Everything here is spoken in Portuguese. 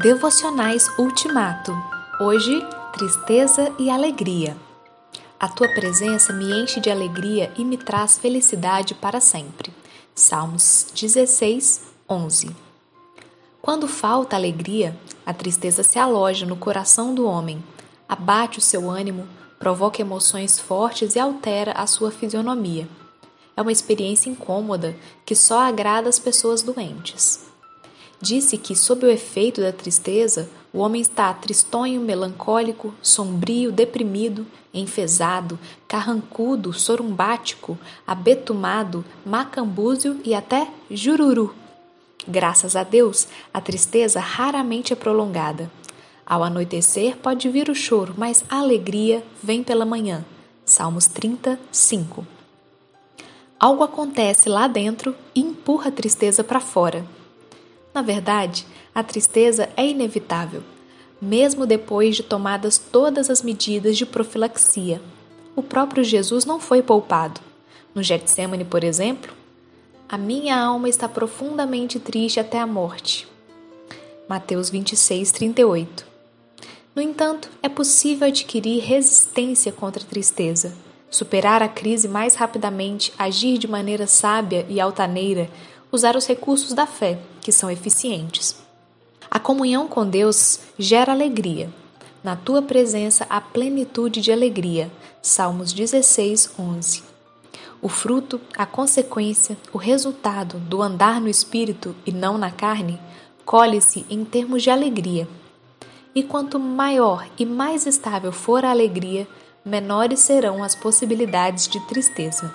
Devocionais Ultimato. Hoje, tristeza e alegria. A tua presença me enche de alegria e me traz felicidade para sempre. Salmos 16, 11. Quando falta alegria, a tristeza se aloja no coração do homem, abate o seu ânimo, provoca emoções fortes e altera a sua fisionomia. É uma experiência incômoda que só agrada as pessoas doentes. Disse que, sob o efeito da tristeza, o homem está tristonho, melancólico, sombrio, deprimido, enfesado, carrancudo, sorumbático, abetumado, macambúzio e até jururu. Graças a Deus, a tristeza raramente é prolongada. Ao anoitecer pode vir o choro, mas a alegria vem pela manhã. Salmos 35. Algo acontece lá dentro e empurra a tristeza para fora. Na verdade, a tristeza é inevitável, mesmo depois de tomadas todas as medidas de profilaxia. O próprio Jesus não foi poupado. No Getsemane, por exemplo, a minha alma está profundamente triste até a morte. Mateus 26, 38. No entanto, é possível adquirir resistência contra a tristeza, superar a crise mais rapidamente, agir de maneira sábia e altaneira, usar os recursos da fé, que são eficientes. A comunhão com Deus gera alegria. Na tua presença há plenitude de alegria. Salmos 16, 11. O fruto, a consequência, o resultado do andar no espírito e não na carne, colhe-se em termos de alegria. E quanto maior e mais estável for a alegria, menores serão as possibilidades de tristeza.